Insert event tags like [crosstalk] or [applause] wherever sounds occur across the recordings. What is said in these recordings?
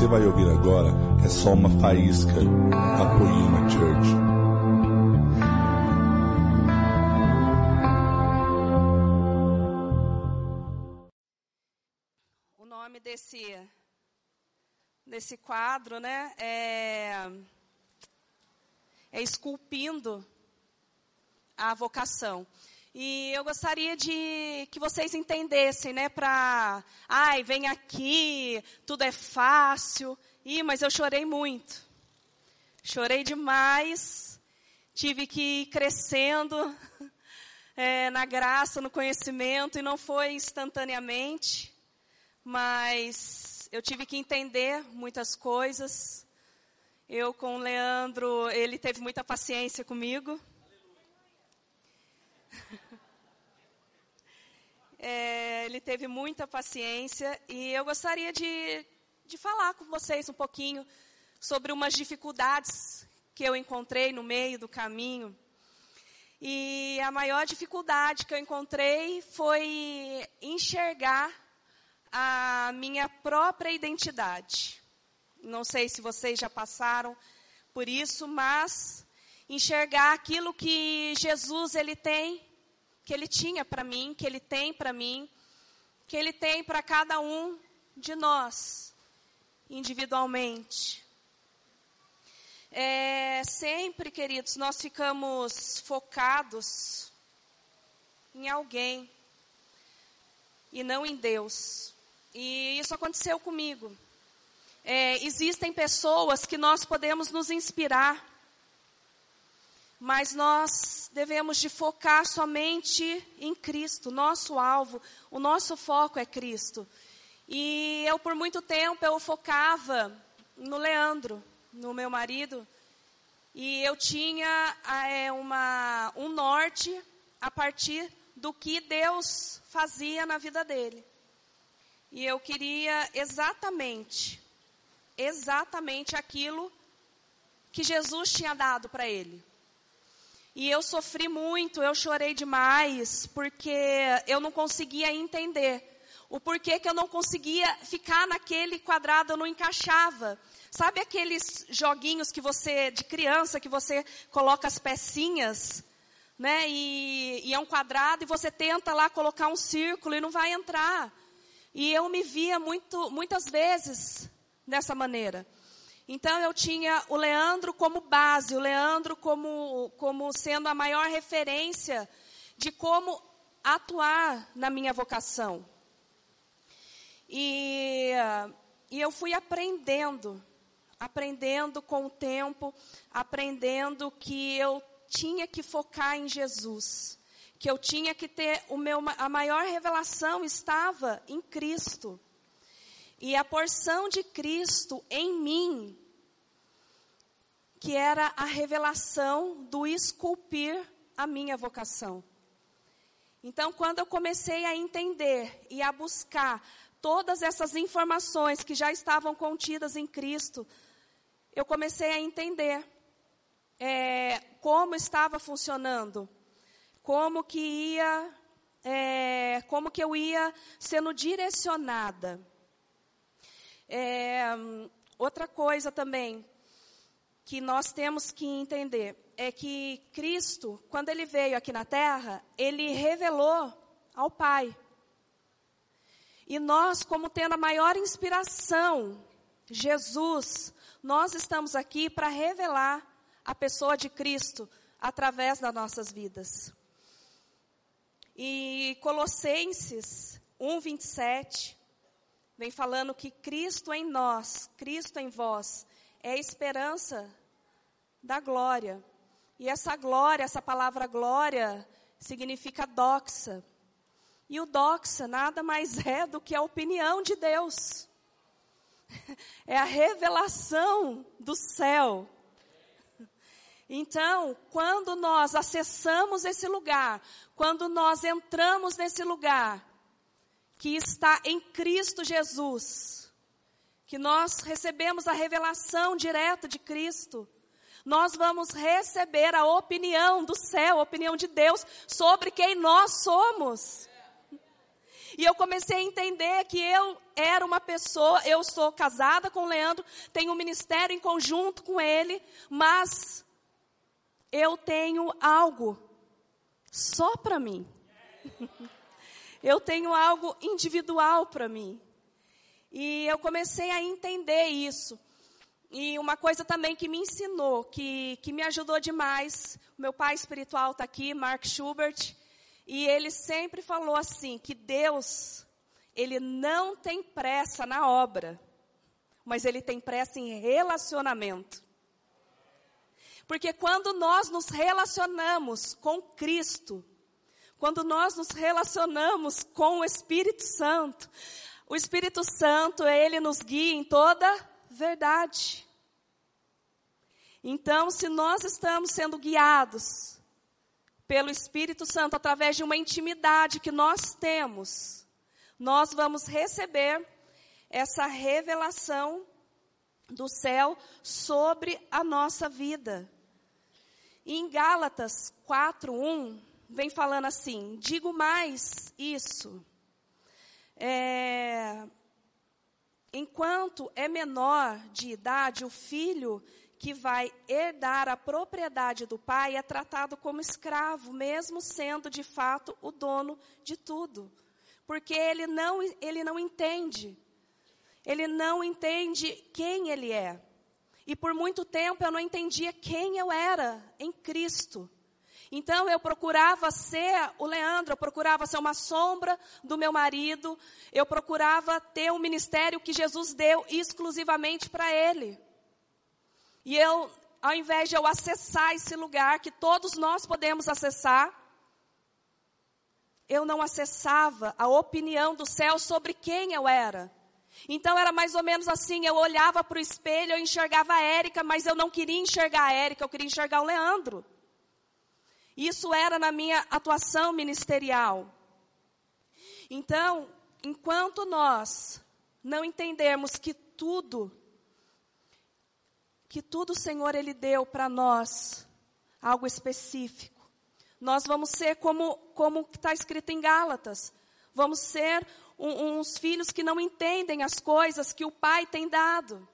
você vai ouvir agora é só uma faísca da Poema Church. O nome desse desse quadro, né, é, é esculpindo a vocação. E eu gostaria de que vocês entendessem, né, para, ai, vem aqui, tudo é fácil. Ih, mas eu chorei muito. Chorei demais. Tive que ir crescendo é, [laughs] na graça, no conhecimento, e não foi instantaneamente, mas eu tive que entender muitas coisas. Eu com o Leandro, ele teve muita paciência comigo. [laughs] É, ele teve muita paciência e eu gostaria de, de falar com vocês um pouquinho sobre umas dificuldades que eu encontrei no meio do caminho. E a maior dificuldade que eu encontrei foi enxergar a minha própria identidade. Não sei se vocês já passaram por isso, mas enxergar aquilo que Jesus ele tem que Ele tinha para mim, que Ele tem para mim, que Ele tem para cada um de nós, individualmente. É, sempre, queridos, nós ficamos focados em alguém e não em Deus. E isso aconteceu comigo. É, existem pessoas que nós podemos nos inspirar mas nós devemos de focar somente em Cristo, nosso alvo, o nosso foco é Cristo. E eu por muito tempo eu focava no Leandro, no meu marido, e eu tinha é, uma, um norte a partir do que Deus fazia na vida dele. E eu queria exatamente, exatamente aquilo que Jesus tinha dado para ele. E eu sofri muito, eu chorei demais, porque eu não conseguia entender o porquê que eu não conseguia ficar naquele quadrado, eu não encaixava. Sabe aqueles joguinhos que você, de criança, que você coloca as pecinhas, né? E, e é um quadrado e você tenta lá colocar um círculo e não vai entrar. E eu me via muito, muitas vezes dessa maneira. Então eu tinha o Leandro como base, o Leandro como, como sendo a maior referência de como atuar na minha vocação. E, e eu fui aprendendo, aprendendo com o tempo, aprendendo que eu tinha que focar em Jesus, que eu tinha que ter o meu, a maior revelação estava em Cristo. E a porção de Cristo em mim que era a revelação do esculpir a minha vocação. Então, quando eu comecei a entender e a buscar todas essas informações que já estavam contidas em Cristo, eu comecei a entender é, como estava funcionando, como que ia, é, como que eu ia sendo direcionada. É, outra coisa também, que nós temos que entender é que Cristo, quando ele veio aqui na terra, ele revelou ao Pai. E nós, como tendo a maior inspiração, Jesus, nós estamos aqui para revelar a pessoa de Cristo através das nossas vidas. E Colossenses 1:27 vem falando que Cristo em nós, Cristo em vós, é a esperança da glória. E essa glória, essa palavra glória, significa doxa. E o doxa nada mais [laughs] é do que a opinião de Deus. [laughs] É a revelação do céu. Então, quando nós acessamos esse lugar, quando nós entramos nesse lugar, que está em Cristo Jesus, que nós recebemos a revelação direta de Cristo, nós vamos receber a opinião do céu, a opinião de Deus sobre quem nós somos. E eu comecei a entender que eu era uma pessoa, eu sou casada com o Leandro, tenho um ministério em conjunto com ele, mas eu tenho algo só para mim. [laughs] eu tenho algo individual para mim. E eu comecei a entender isso. E uma coisa também que me ensinou, que, que me ajudou demais, meu pai espiritual está aqui, Mark Schubert, e ele sempre falou assim, que Deus, ele não tem pressa na obra, mas ele tem pressa em relacionamento. Porque quando nós nos relacionamos com Cristo, quando nós nos relacionamos com o Espírito Santo, o Espírito Santo, ele nos guia em toda verdade. Então, se nós estamos sendo guiados pelo Espírito Santo através de uma intimidade que nós temos, nós vamos receber essa revelação do céu sobre a nossa vida. Em Gálatas 4:1 vem falando assim: digo mais isso. É, Enquanto é menor de idade, o filho que vai herdar a propriedade do pai é tratado como escravo, mesmo sendo de fato o dono de tudo. Porque ele não, ele não entende. Ele não entende quem ele é. E por muito tempo eu não entendia quem eu era em Cristo. Então eu procurava ser o Leandro, eu procurava ser uma sombra do meu marido, eu procurava ter um ministério que Jesus deu exclusivamente para ele. E eu, ao invés de eu acessar esse lugar que todos nós podemos acessar, eu não acessava a opinião do céu sobre quem eu era. Então era mais ou menos assim, eu olhava para o espelho, eu enxergava a Érica, mas eu não queria enxergar a Érica, eu queria enxergar o Leandro. Isso era na minha atuação ministerial. Então, enquanto nós não entendermos que tudo, que tudo o Senhor Ele deu para nós, algo específico, nós vamos ser como, como está escrito em Gálatas, vamos ser um, uns filhos que não entendem as coisas que o Pai tem dado.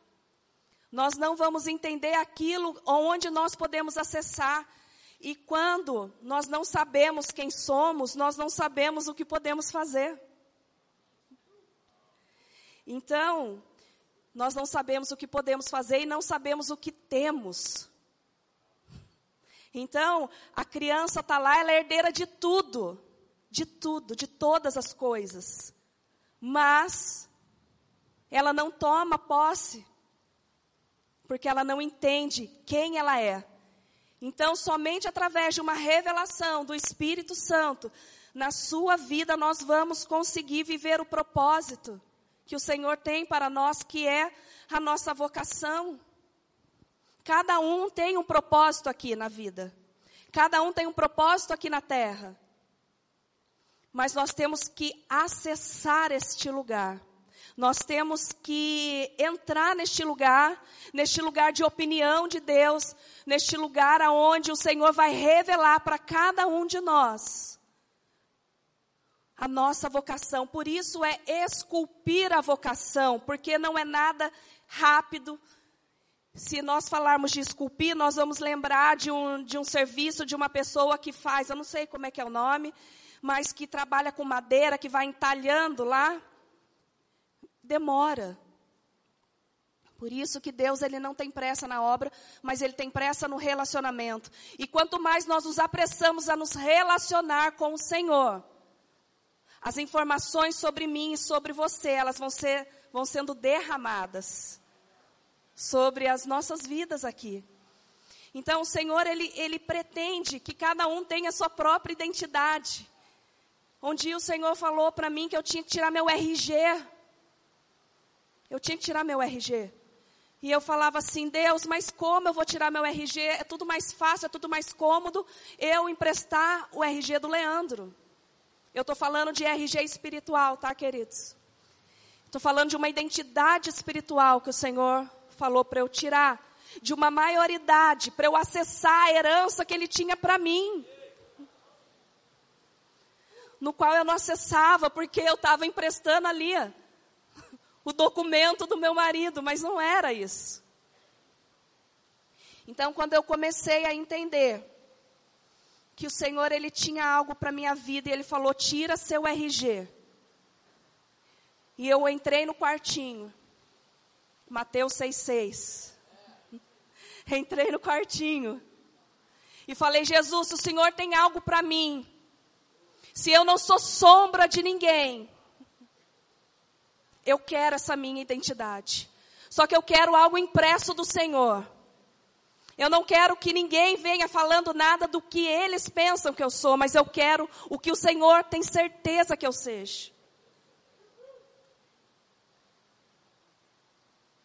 Nós não vamos entender aquilo onde nós podemos acessar. E quando nós não sabemos quem somos, nós não sabemos o que podemos fazer. Então, nós não sabemos o que podemos fazer e não sabemos o que temos. Então, a criança está lá, ela é herdeira de tudo, de tudo, de todas as coisas. Mas, ela não toma posse, porque ela não entende quem ela é. Então, somente através de uma revelação do Espírito Santo na sua vida, nós vamos conseguir viver o propósito que o Senhor tem para nós, que é a nossa vocação. Cada um tem um propósito aqui na vida. Cada um tem um propósito aqui na terra. Mas nós temos que acessar este lugar. Nós temos que entrar neste lugar, neste lugar de opinião de Deus, neste lugar aonde o Senhor vai revelar para cada um de nós a nossa vocação. Por isso é esculpir a vocação, porque não é nada rápido. Se nós falarmos de esculpir, nós vamos lembrar de um, de um serviço de uma pessoa que faz, eu não sei como é que é o nome, mas que trabalha com madeira, que vai entalhando lá demora. Por isso que Deus ele não tem pressa na obra, mas ele tem pressa no relacionamento. E quanto mais nós nos apressamos a nos relacionar com o Senhor, as informações sobre mim e sobre você, elas vão ser vão sendo derramadas sobre as nossas vidas aqui. Então, o Senhor ele ele pretende que cada um tenha sua própria identidade. Um dia o Senhor falou para mim que eu tinha que tirar meu RG eu tinha que tirar meu RG. E eu falava assim, Deus, mas como eu vou tirar meu RG? É tudo mais fácil, é tudo mais cômodo eu emprestar o RG do Leandro. Eu estou falando de RG espiritual, tá, queridos? Estou falando de uma identidade espiritual que o Senhor falou para eu tirar. De uma maioridade, para eu acessar a herança que Ele tinha para mim. no qual eu não acessava, porque eu estava emprestando ali o documento do meu marido, mas não era isso. Então, quando eu comecei a entender que o Senhor ele tinha algo para minha vida e ele falou: "Tira seu RG". E eu entrei no quartinho. Mateus 6:6. [laughs] Entrei no quartinho. E falei: "Jesus, o Senhor tem algo para mim, se eu não sou sombra de ninguém, eu quero essa minha identidade. Só que eu quero algo impresso do Senhor. Eu não quero que ninguém venha falando nada do que eles pensam que eu sou, mas eu quero o que o Senhor tem certeza que eu seja.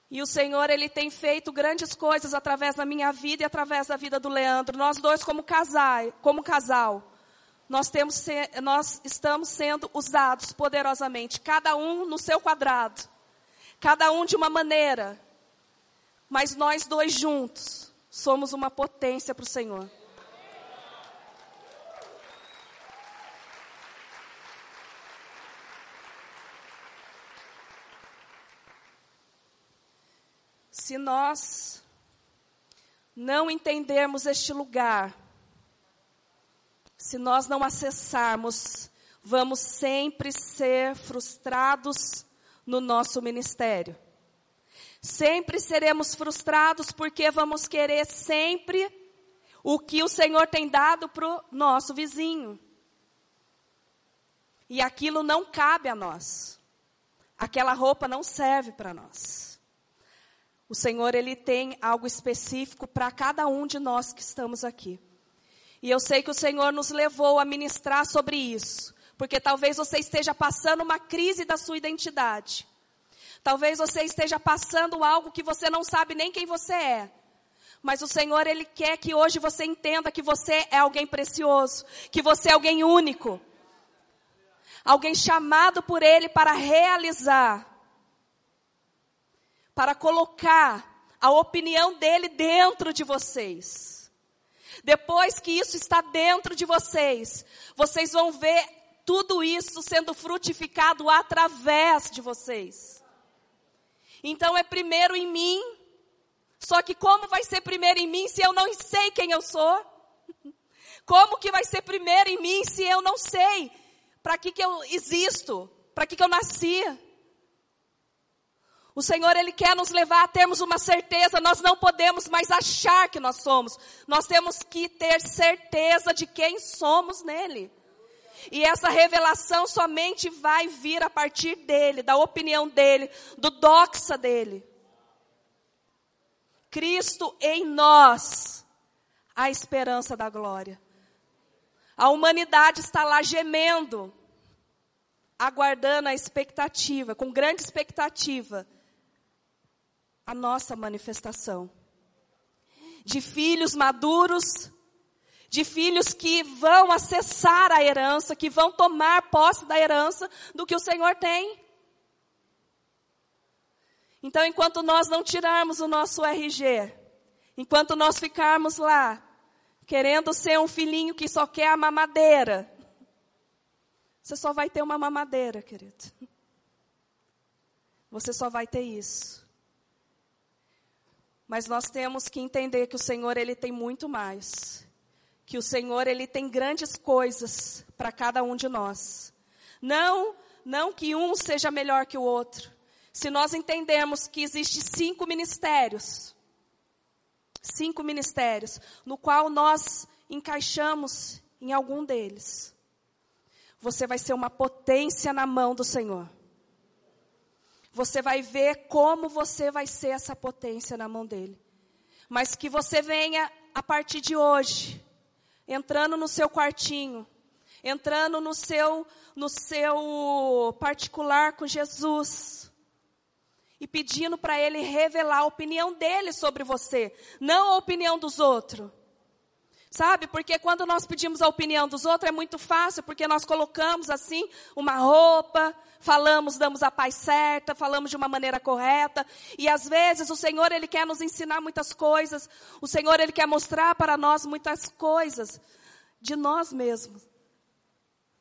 E o Senhor, Ele tem feito grandes coisas através da minha vida e através da vida do Leandro. Nós dois, como casal, como casal nós, temos, nós estamos sendo usados poderosamente, cada um no seu quadrado, cada um de uma maneira, mas nós dois juntos somos uma potência para o Senhor. Se nós não entendermos este lugar, se nós não acessarmos, vamos sempre ser frustrados no nosso ministério. Sempre seremos frustrados porque vamos querer sempre o que o Senhor tem dado para o nosso vizinho. E aquilo não cabe a nós. Aquela roupa não serve para nós. O Senhor, Ele tem algo específico para cada um de nós que estamos aqui. E eu sei que o Senhor nos levou a ministrar sobre isso, porque talvez você esteja passando uma crise da sua identidade. Talvez você esteja passando algo que você não sabe nem quem você é. Mas o Senhor, Ele quer que hoje você entenda que você é alguém precioso, que você é alguém único. Alguém chamado por Ele para realizar, para colocar a opinião dEle dentro de vocês. Depois que isso está dentro de vocês, vocês vão ver tudo isso sendo frutificado através de vocês. Então é primeiro em mim. Só que como vai ser primeiro em mim se eu não sei quem eu sou? [laughs] Como que vai ser primeiro em mim se eu não sei para que, que eu existo? Para que, que eu nasci? O Senhor, Ele quer nos levar a termos uma certeza, nós não podemos mais achar que nós somos, nós temos que ter certeza de quem somos nele. E essa revelação somente vai vir a partir dele, da opinião dele, do doxa dele. Cristo em nós, a esperança da glória. A humanidade está lá gemendo, aguardando a expectativa, com grande expectativa a nossa manifestação. De filhos maduros, de filhos que vão acessar a herança, que vão tomar posse da herança do que o Senhor tem. Então, enquanto nós não tirarmos o nosso RG, enquanto nós ficarmos lá, querendo ser um filhinho que só quer a mamadeira, você só vai ter uma mamadeira, querido. Você só vai ter isso. Mas nós temos que entender que o Senhor ele tem muito mais. Que o Senhor ele tem grandes coisas para cada um de nós. Não, não que um seja melhor que o outro. Se nós entendermos que existe cinco ministérios, cinco ministérios, no qual nós encaixamos em algum deles, você vai ser uma potência na mão do Senhor você vai ver como você vai ser essa potência na mão dele. Mas que você venha a partir de hoje, entrando no seu quartinho, entrando no seu no seu particular com Jesus e pedindo para ele revelar a opinião dele sobre você, não a opinião dos outros. Sabe? Porque quando nós pedimos a opinião dos outros é muito fácil, porque nós colocamos assim uma roupa, falamos, damos a paz certa, falamos de uma maneira correta, e às vezes o Senhor ele quer nos ensinar muitas coisas, o Senhor ele quer mostrar para nós muitas coisas de nós mesmos.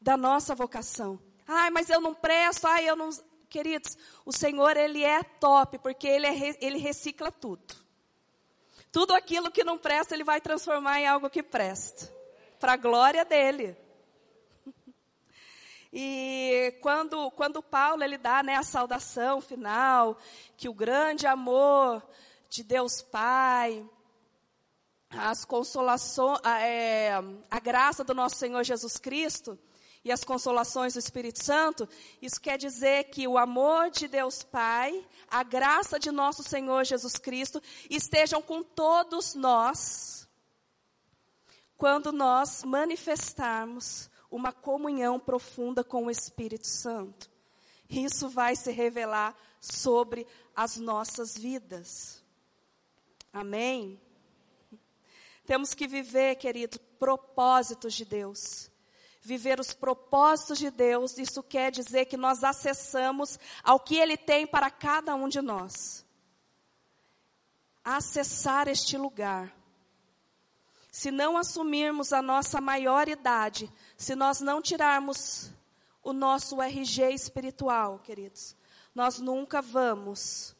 da nossa vocação. Ai, mas eu não presto, ai, eu não. Queridos, o Senhor, Ele é top, porque Ele, é, ele recicla tudo. Tudo aquilo que não presta, Ele vai transformar em algo que presta. Para a glória dEle. [laughs] E quando, quando Paulo ele dá né, a saudação final, que o grande amor de Deus Pai, as consolações, a, é, a graça do nosso Senhor Jesus Cristo e as consolações do Espírito Santo, isso quer dizer que o amor de Deus Pai, a graça de nosso Senhor Jesus Cristo estejam com todos nós, quando nós manifestarmos uma comunhão profunda com o Espírito Santo. Isso vai se revelar sobre as nossas vidas. Amém? Temos que viver, querido, propósitos de Deus. Viver os propósitos de Deus, isso quer dizer que nós acessamos ao que Ele tem para cada um de nós. Acessar este lugar. Se não assumirmos a nossa maioridade, se nós não tirarmos o nosso RG espiritual, queridos, nós nunca vamos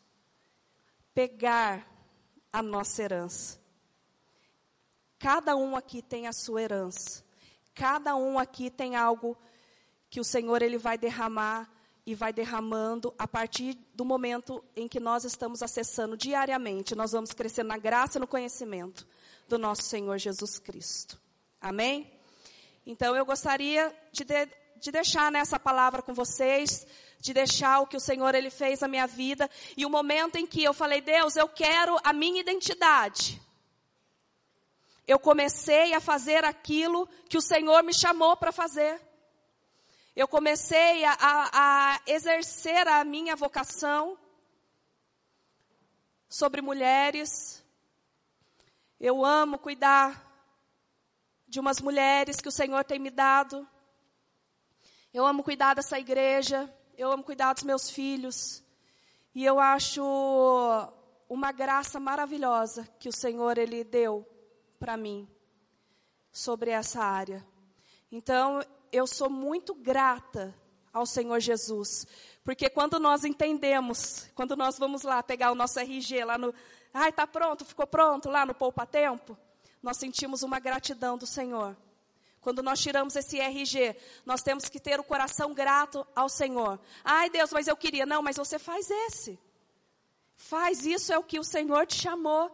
pegar a nossa herança. Cada um aqui tem a sua herança. Cada um aqui tem algo que o Senhor ele vai derramar e vai derramando a partir do momento em que nós estamos acessando diariamente. Nós vamos crescer na graça e no conhecimento do nosso Senhor Jesus Cristo. Amém? Então eu gostaria de, de, de deixar nessa palavra com vocês, de deixar o que o Senhor ele fez na minha vida e o momento em que eu falei, Deus, eu quero a minha identidade. Eu comecei a fazer aquilo que o Senhor me chamou para fazer. Eu comecei a, a, a exercer a minha vocação sobre mulheres. Eu amo cuidar de umas mulheres que o Senhor tem me dado. Eu amo cuidar dessa igreja, eu amo cuidar dos meus filhos. E eu acho uma graça maravilhosa que o Senhor ele deu para mim sobre essa área. Então, eu sou muito grata ao Senhor Jesus, porque quando nós entendemos, quando nós vamos lá pegar o nosso RG lá no, ai, tá pronto, ficou pronto lá no poupa tempo, nós sentimos uma gratidão do Senhor. Quando nós tiramos esse RG, nós temos que ter o coração grato ao Senhor. Ai, Deus, mas eu queria. Não, mas você faz esse. Faz isso, é o que o Senhor te chamou.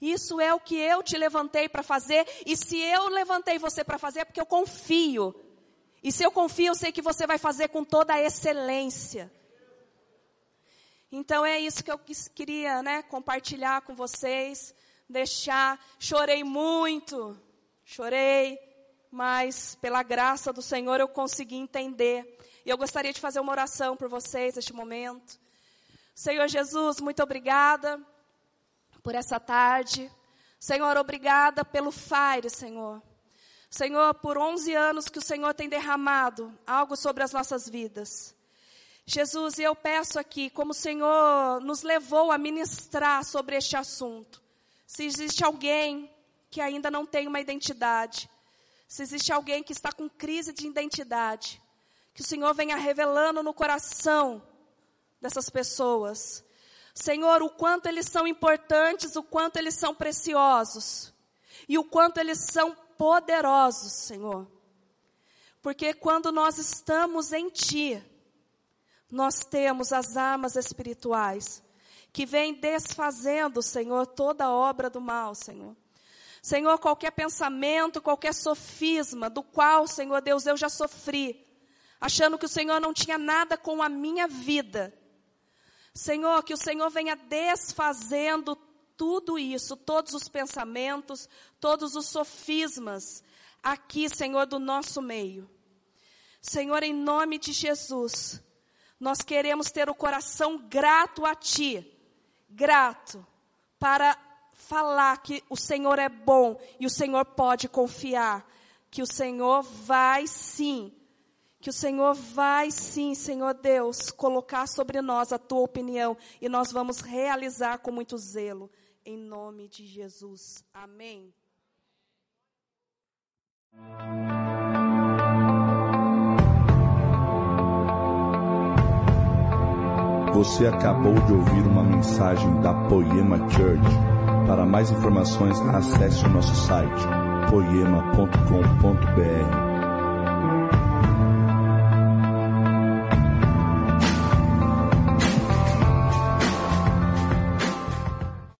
Isso é o que eu te levantei para fazer. E se eu levantei você para fazer, é porque eu confio. E se eu confio, eu sei que você vai fazer com toda a excelência. Então é isso que eu queria né, compartilhar com vocês deixar. Chorei muito, chorei, mas pela graça do Senhor eu consegui entender. E eu gostaria de fazer uma oração por vocês neste momento. Senhor Jesus, muito obrigada por essa tarde. Senhor, obrigada pelo Fire, Senhor. Senhor, por 11 anos que o Senhor tem derramado algo sobre as nossas vidas. Jesus, eu peço aqui, como o Senhor nos levou a ministrar sobre este assunto, se existe alguém que ainda não tem uma identidade, se existe alguém que está com crise de identidade, que o Senhor venha revelando no coração dessas pessoas. Senhor, o quanto eles são importantes, o quanto eles são preciosos e o quanto eles são poderosos, Senhor. Porque quando nós estamos em Ti, nós temos as armas espirituais que vem desfazendo, Senhor, toda a obra do mal, Senhor. Senhor, qualquer pensamento, qualquer sofisma do qual, Senhor Deus, eu já sofri, achando que o Senhor não tinha nada com a minha vida. Senhor, que o Senhor venha desfazendo tudo isso, todos os pensamentos, todos os sofismas aqui, Senhor, do nosso meio. Senhor, em nome de Jesus, nós queremos ter o coração grato a Ti grato para falar que o Senhor é bom e o Senhor pode confiar, que o Senhor vai sim, que o Senhor vai sim, Senhor Deus, colocar sobre nós a tua opinião e nós vamos realizar com muito zelo, em nome de Jesus. Amém. Você acabou de ouvir uma mensagem da Poema Church. Para mais informações, acesse o nosso site poema.com.br.